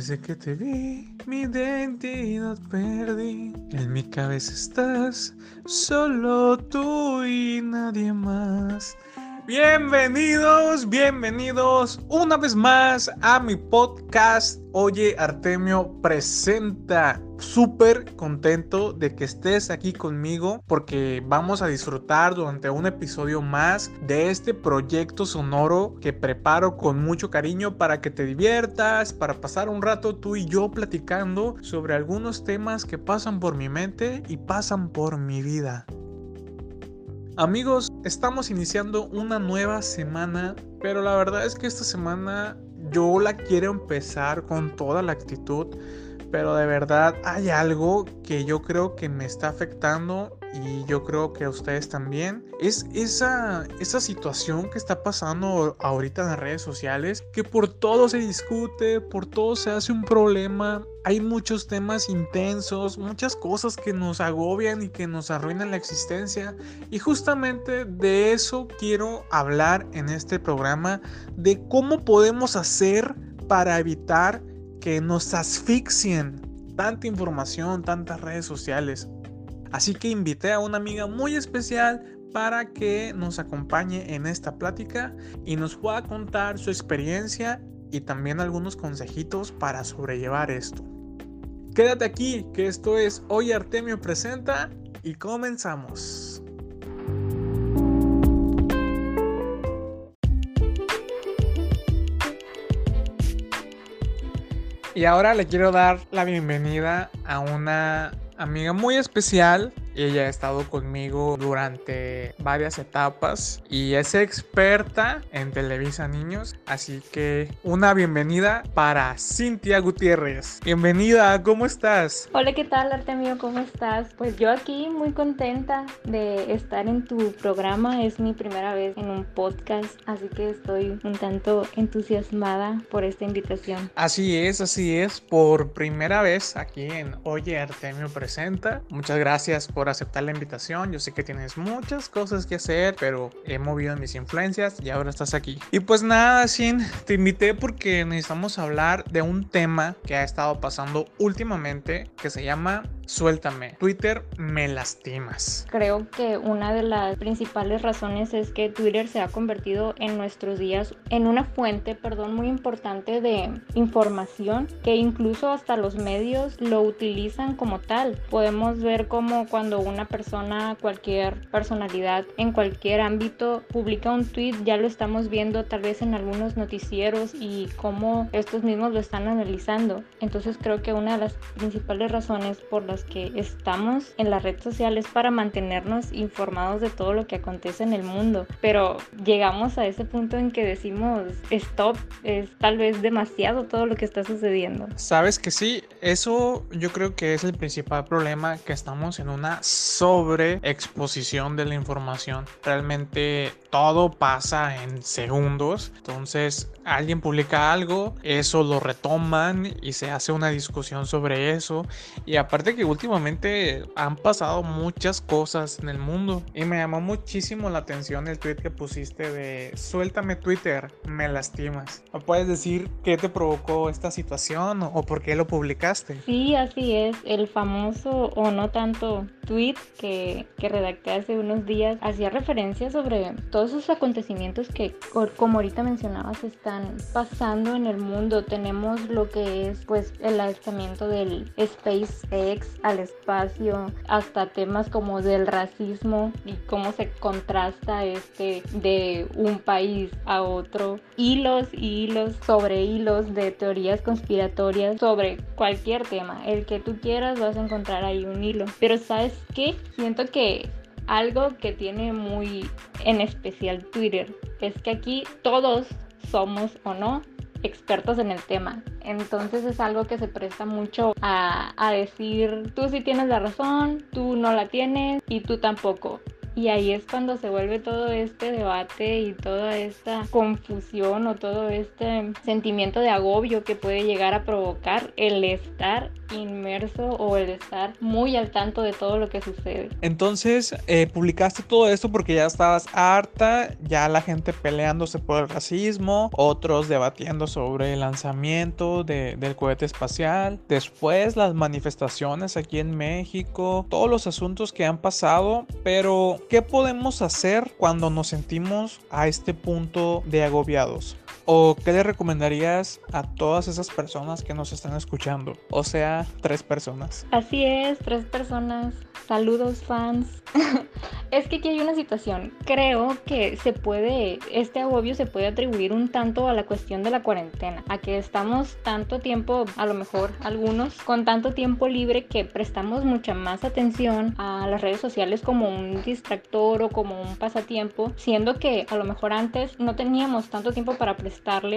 Desde que te vi, mi identidad perdí. En mi cabeza estás, solo tú y nadie más. Bienvenidos, bienvenidos una vez más a mi podcast. Oye, Artemio presenta. Súper contento de que estés aquí conmigo porque vamos a disfrutar durante un episodio más de este proyecto sonoro que preparo con mucho cariño para que te diviertas, para pasar un rato tú y yo platicando sobre algunos temas que pasan por mi mente y pasan por mi vida. Amigos, estamos iniciando una nueva semana, pero la verdad es que esta semana yo la quiero empezar con toda la actitud, pero de verdad hay algo que yo creo que me está afectando y yo creo que a ustedes también, es esa, esa situación que está pasando ahorita en las redes sociales, que por todo se discute, por todo se hace un problema, hay muchos temas intensos, muchas cosas que nos agobian y que nos arruinan la existencia. Y justamente de eso quiero hablar en este programa, de cómo podemos hacer para evitar que nos asfixien tanta información, tantas redes sociales. Así que invité a una amiga muy especial para que nos acompañe en esta plática y nos pueda contar su experiencia y también algunos consejitos para sobrellevar esto. Quédate aquí, que esto es Hoy Artemio Presenta y comenzamos. Y ahora le quiero dar la bienvenida a una amiga muy especial ella ha estado conmigo durante varias etapas y es experta en Televisa Niños. Así que una bienvenida para Cintia Gutiérrez. Bienvenida, ¿cómo estás? Hola, ¿qué tal Artemio? ¿Cómo estás? Pues yo aquí muy contenta de estar en tu programa. Es mi primera vez en un podcast, así que estoy un tanto entusiasmada por esta invitación. Así es, así es. Por primera vez aquí en Oye Artemio Presenta. Muchas gracias por aceptar la invitación. Yo sé que tienes muchas cosas que hacer, pero he movido mis influencias y ahora estás aquí. Y pues nada, Sin, te invité porque necesitamos hablar de un tema que ha estado pasando últimamente que se llama Suéltame. Twitter me lastimas. Creo que una de las principales razones es que Twitter se ha convertido en nuestros días en una fuente, perdón, muy importante de información que incluso hasta los medios lo utilizan como tal. Podemos ver como cuando una persona, cualquier personalidad en cualquier ámbito publica un tweet, ya lo estamos viendo tal vez en algunos noticieros y cómo estos mismos lo están analizando. Entonces creo que una de las principales razones por las que estamos en las redes sociales para mantenernos informados de todo lo que acontece en el mundo. Pero llegamos a ese punto en que decimos, stop, es tal vez demasiado todo lo que está sucediendo. Sabes que sí, eso yo creo que es el principal problema, que estamos en una sobreexposición de la información. Realmente todo pasa en segundos. Entonces alguien publica algo, eso lo retoman y se hace una discusión sobre eso. Y aparte que últimamente han pasado muchas cosas en el mundo. Y me llamó muchísimo la atención el tweet que pusiste de suéltame Twitter, me lastimas. ¿Me puedes decir qué te provocó esta situación o por qué lo publicaste? Sí, así es. El famoso o no tanto tweet que, que redacté hace unos días hacía referencia sobre todos esos acontecimientos que, como ahorita mencionabas, están pasando en el mundo. Tenemos lo que es pues el lanzamiento del SpaceX al espacio, hasta temas como del racismo y cómo se contrasta este de un país a otro. Hilos y hilos sobre hilos de teorías conspiratorias sobre cualquier tema. El que tú quieras vas a encontrar ahí un hilo. Pero sabes qué? Siento que algo que tiene muy en especial Twitter es que aquí todos somos o no expertos en el tema. Entonces es algo que se presta mucho a, a, decir, tú sí tienes la razón, tú no la tienes y tú tampoco. Y ahí es cuando se vuelve todo este debate y toda esta confusión o todo este sentimiento de agobio que puede llegar a provocar el estar inmerso o el estar muy al tanto de todo lo que sucede. Entonces, eh, publicaste todo esto porque ya estabas harta, ya la gente peleándose por el racismo, otros debatiendo sobre el lanzamiento de, del cohete espacial, después las manifestaciones aquí en México, todos los asuntos que han pasado, pero ¿qué podemos hacer cuando nos sentimos a este punto de agobiados? ¿O qué le recomendarías a todas esas personas que nos están escuchando? O sea, tres personas. Así es, tres personas. Saludos fans. es que aquí hay una situación. Creo que se puede, este agobio se puede atribuir un tanto a la cuestión de la cuarentena, a que estamos tanto tiempo, a lo mejor algunos, con tanto tiempo libre que prestamos mucha más atención a las redes sociales como un distractor o como un pasatiempo, siendo que a lo mejor antes no teníamos tanto tiempo para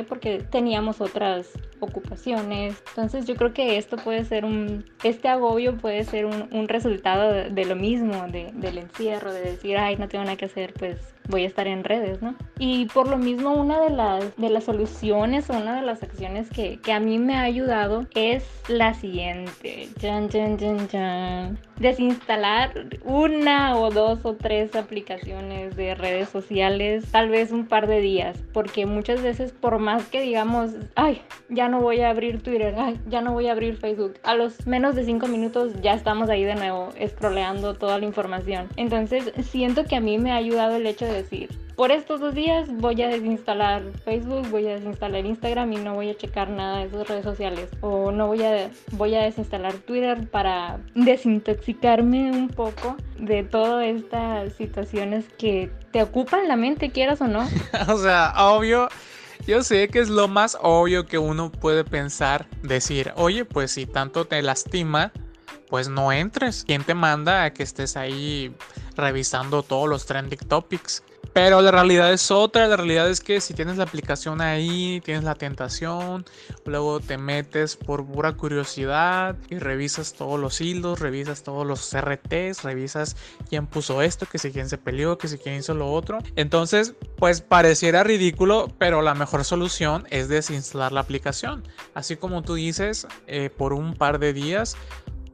porque teníamos otras ocupaciones. Entonces yo creo que esto puede ser un, este agobio puede ser un, un resultado de, lo mismo, de, del encierro, de decir, ay, no tengo nada que hacer, pues voy a estar en redes, ¿no? Y por lo mismo, una de las, de las soluciones o una de las acciones que, que a mí me ha ayudado es la siguiente. Jan, jan, jan, jan. Desinstalar una o dos o tres aplicaciones de redes sociales, tal vez un par de días, porque muchas veces por más que digamos, ay, ya no voy a abrir Twitter, ay, ya no voy a abrir Facebook, a los menos de cinco minutos ya estamos ahí de nuevo, scrolleando toda la información. Entonces siento que a mí me ha ayudado el hecho de decir, por estos dos días voy a desinstalar Facebook, voy a desinstalar Instagram y no voy a checar nada de esas redes sociales. O no voy a, voy a desinstalar Twitter para desintoxicarme un poco de todas estas situaciones que te ocupan la mente, quieras o no. o sea, obvio. Yo sé que es lo más obvio que uno puede pensar, decir, oye, pues si tanto te lastima, pues no entres. ¿Quién te manda a que estés ahí revisando todos los trending topics? Pero la realidad es otra, la realidad es que si tienes la aplicación ahí, tienes la tentación, luego te metes por pura curiosidad y revisas todos los hilos, revisas todos los RTs, revisas quién puso esto, que si quién se peleó, que si quién hizo lo otro. Entonces, pues pareciera ridículo, pero la mejor solución es desinstalar la aplicación. Así como tú dices, eh, por un par de días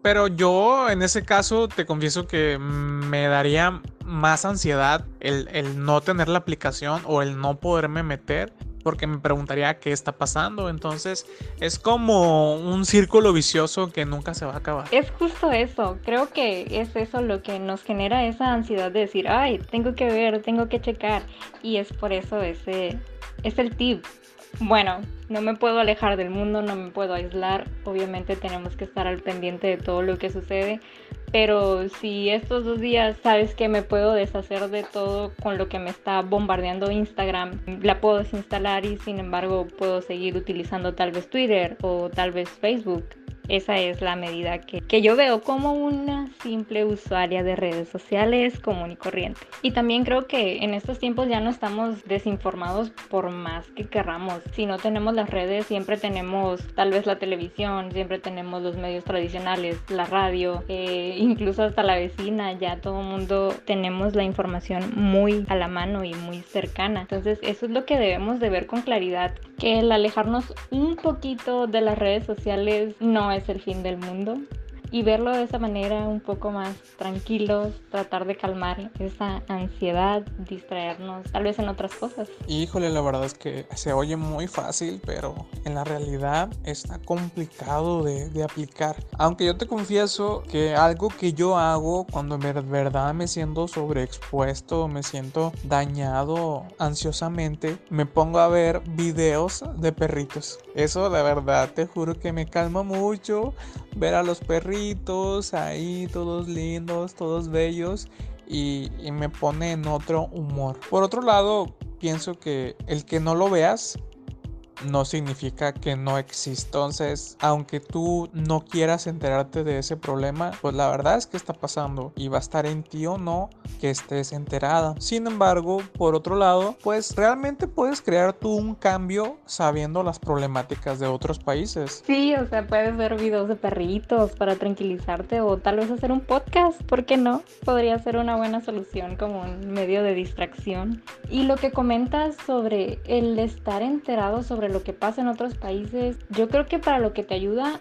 pero yo en ese caso te confieso que me daría más ansiedad el, no tener la aplicación o el no poderme meter porque me preguntaría qué está pasando. Entonces es como un círculo vicioso que nunca se va a acabar. Es justo eso. Creo que es eso lo que nos genera esa ansiedad de decir, ay, tengo que ver, tengo que checar. Y es por eso ese es el tip bueno, no me puedo alejar del mundo, no me puedo aislar, obviamente tenemos que estar al pendiente de todo lo que sucede, pero si estos dos días sabes que me puedo deshacer de todo con lo que me está bombardeando Instagram, la puedo desinstalar y sin embargo puedo seguir utilizando tal vez Twitter o tal vez Facebook esa es la medida que, que, yo veo como una simple usuaria de redes sociales común y corriente. Y también creo que en estos tiempos ya no estamos desinformados por más que querramos. Si no tenemos las redes, siempre tenemos tal vez la televisión, siempre tenemos los medios tradicionales, la radio, eh, incluso hasta la vecina, ya todo el mundo tenemos la información muy a la mano y muy cercana. Entonces eso es lo que debemos de ver con claridad, que el alejarnos un poquito de las redes sociales no es es el fin del mundo y verlo de esa manera un poco más tranquilos, tratar de calmar esa ansiedad, distraernos tal vez en otras cosas. Híjole, la verdad es que se oye muy fácil, pero en la realidad está complicado de, de aplicar. Aunque yo te confieso que algo que yo hago cuando en verdad me siento sobreexpuesto, me siento dañado ansiosamente, me pongo a ver videos de perritos. Eso de verdad te juro que me calma mucho ver a los perritos ahí, todos lindos, todos bellos, y, y me pone en otro humor. Por otro lado, pienso que el que no lo veas no significa que no existe. Entonces, aunque tú no quieras enterarte de ese problema, pues la verdad es que está pasando y va a estar en ti o no que estés enterada. Sin embargo, por otro lado, pues realmente puedes crear tú un cambio sabiendo las problemáticas de otros países. Sí, o sea, puedes ver videos de perritos para tranquilizarte o tal vez hacer un podcast, ¿por qué no? Podría ser una buena solución como un medio de distracción. Y lo que comentas sobre el estar enterado sobre lo que pasa en otros países, yo creo que para lo que te ayuda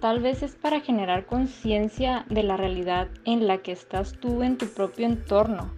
tal vez es para generar conciencia de la realidad en la que estás tú en tu propio entorno.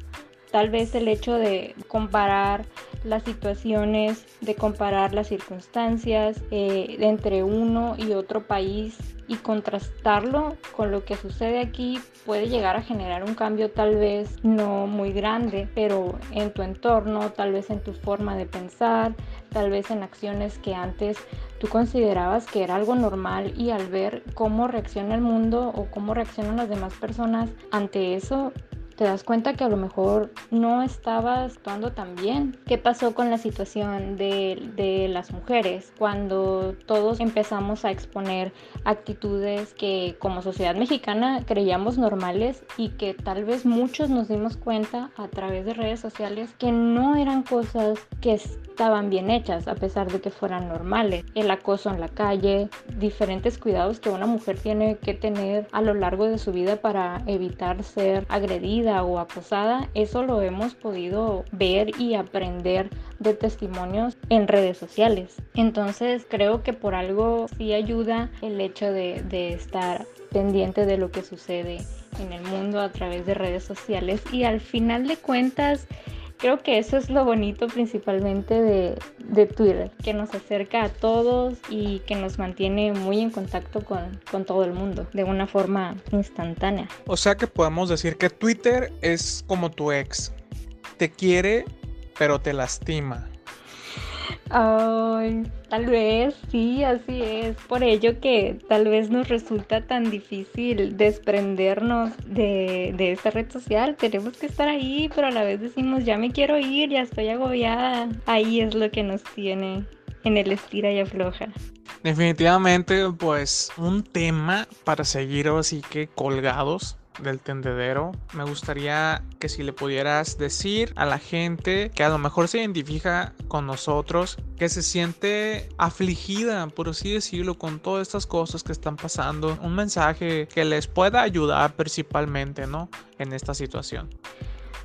Tal vez el hecho de comparar las situaciones, de comparar las circunstancias eh, entre uno y otro país y contrastarlo con lo que sucede aquí puede llegar a generar un cambio tal vez no muy grande, pero en tu entorno, tal vez en tu forma de pensar, tal vez en acciones que antes tú considerabas que era algo normal y al ver cómo reacciona el mundo o cómo reaccionan las demás personas ante eso, te das cuenta que a lo mejor no estabas actuando tan bien. ¿Qué pasó con la situación de, de, las mujeres cuando todos empezamos a exponer actitudes que como sociedad mexicana creíamos normales y que tal vez muchos nos dimos cuenta a través de redes sociales que no eran cosas que estaban bien hechas a pesar de que fueran normales. El acoso en la calle, diferentes cuidados que una mujer tiene que tener a lo largo de su vida para evitar ser agredida o acosada, eso lo hemos podido ver y aprender de testimonios en redes sociales. Entonces creo que por algo sí ayuda el hecho de, de estar pendiente de lo que sucede en el mundo a través de redes sociales y al final de cuentas Creo que eso es lo bonito principalmente de, Twitter, que nos acerca a todos y que nos mantiene muy en contacto con, con, todo el mundo de una forma instantánea. O sea que podemos decir que Twitter es como tu ex. Te quiere, pero te lastima. Ay, tal vez, sí, así es. Por ello que tal vez nos resulta tan difícil desprendernos de, de esta red social. Tenemos que estar ahí, pero a la vez decimos, ya me quiero ir, ya estoy agobiada. Ahí es lo que nos tiene en el estira y afloja. Definitivamente, pues un tema para seguir así que colgados del tendedero, me gustaría que si le pudieras decir a la gente que a lo mejor se identifica con nosotros, que se siente afligida, por así decirlo, con todas estas cosas que están pasando, un mensaje que les pueda ayudar principalmente, ¿no? En esta situación.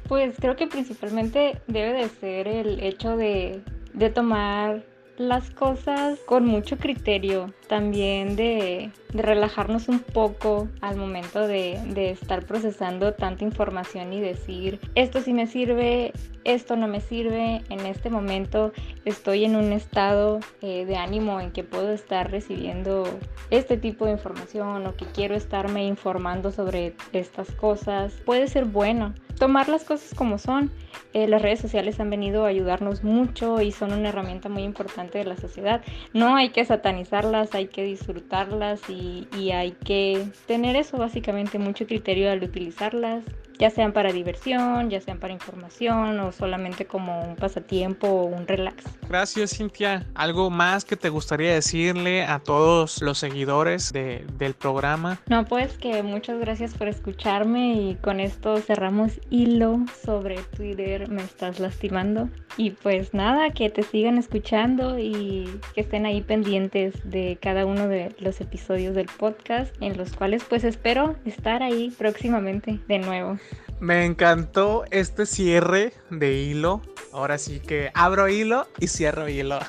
Pues creo que principalmente debe de ser el hecho de, de tomar las cosas con mucho criterio, también de, relajarnos un poco al momento de, de, estar procesando tanta información y decir, esto sí me sirve, esto no me sirve, en este momento estoy en un estado eh, de ánimo en que puedo estar recibiendo este tipo de información o que quiero estarme informando sobre estas cosas. Puede ser bueno tomar las cosas como son. Eh, las redes sociales han venido a ayudarnos mucho y son una herramienta muy importante de la sociedad. No hay que satanizarlas, hay que disfrutarlas y, y hay que tener eso básicamente, mucho criterio al utilizarlas ya sean para diversión, ya sean para información o solamente como un pasatiempo o un relax. Gracias Cintia. ¿Algo más que te gustaría decirle a todos los seguidores de, del programa? No, pues que muchas gracias por escucharme y con esto cerramos hilo sobre Twitter, me estás lastimando. Y pues nada, que te sigan escuchando y que estén ahí pendientes de cada uno de los episodios del podcast en los cuales pues espero estar ahí próximamente de nuevo. Me encantó este cierre de hilo. Ahora sí que abro hilo y cierro hilo.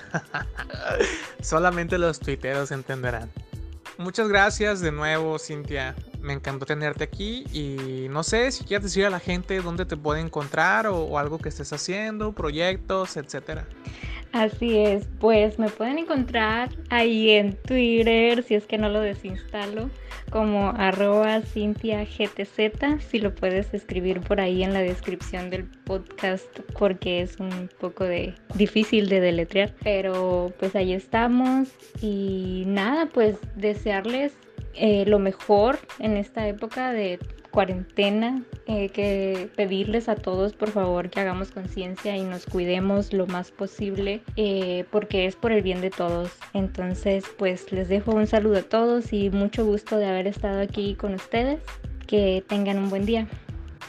Solamente los tuiteros entenderán. Muchas gracias de nuevo, Cintia. Me encantó tenerte aquí y no sé si quieres decir a la gente dónde te puede encontrar o, o algo que estés haciendo, proyectos, etcétera. Así es, pues me pueden encontrar ahí en Twitter, si es que no lo desinstalo, como arroba GTZ, si lo puedes escribir por ahí en la descripción del podcast porque es un poco de difícil de deletrear, pero pues ahí estamos y nada, pues desearles eh, lo mejor en esta época de cuarentena, eh, que pedirles a todos por favor que hagamos conciencia y nos cuidemos lo más posible eh, porque es por el bien de todos. Entonces pues les dejo un saludo a todos y mucho gusto de haber estado aquí con ustedes. Que tengan un buen día.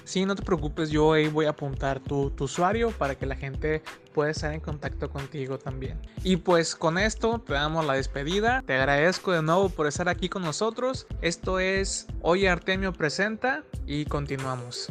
Sí, no te preocupes, yo ahí voy a apuntar tu, tu, usuario para que la gente pueda estar en contacto contigo también. Y pues con esto te damos la despedida. Te agradezco de nuevo por estar aquí con nosotros. Esto es Hoy Artemio Presenta y continuamos.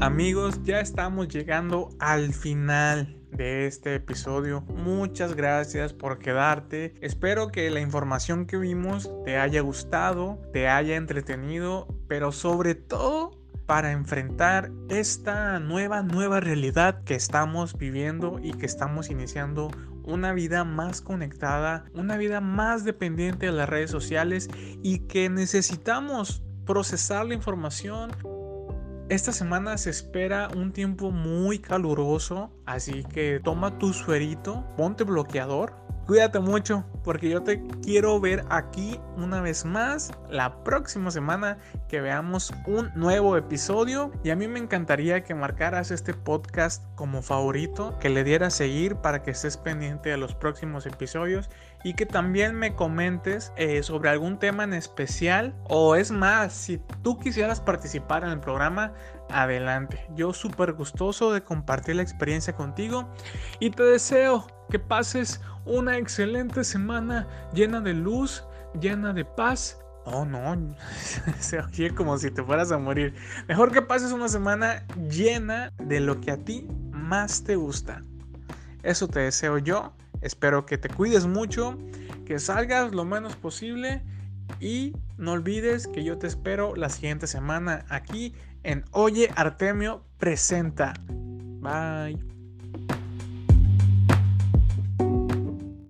Amigos, ya estamos llegando al final de este episodio. Muchas gracias por quedarte. Espero que la información que vimos te haya gustado, te haya entretenido, pero sobre todo para enfrentar esta nueva, nueva realidad que estamos viviendo y que estamos iniciando una vida más conectada, una vida más dependiente de las redes sociales y que necesitamos procesar la información esta semana se espera un tiempo muy caluroso, así que toma tu suerito, ponte bloqueador, cuídate mucho porque yo te quiero ver aquí una vez más la próxima semana que veamos un nuevo episodio. Y a mí me encantaría que marcaras este podcast como favorito, que le dieras seguir para que estés pendiente de los próximos episodios y que también me comentes eh, sobre algún tema en especial. O es más, si tú quisieras participar en el programa, adelante. Yo súper gustoso de compartir la experiencia contigo y te deseo que pases una excelente semana llena de luz, llena de paz. Oh, no, se oye como si te fueras a morir. Mejor que pases una semana llena de lo que a ti más te gusta. Eso te deseo yo. Espero que te cuides mucho, que salgas lo menos posible y no olvides que yo te espero la siguiente semana aquí en Oye Artemio Presenta. Bye.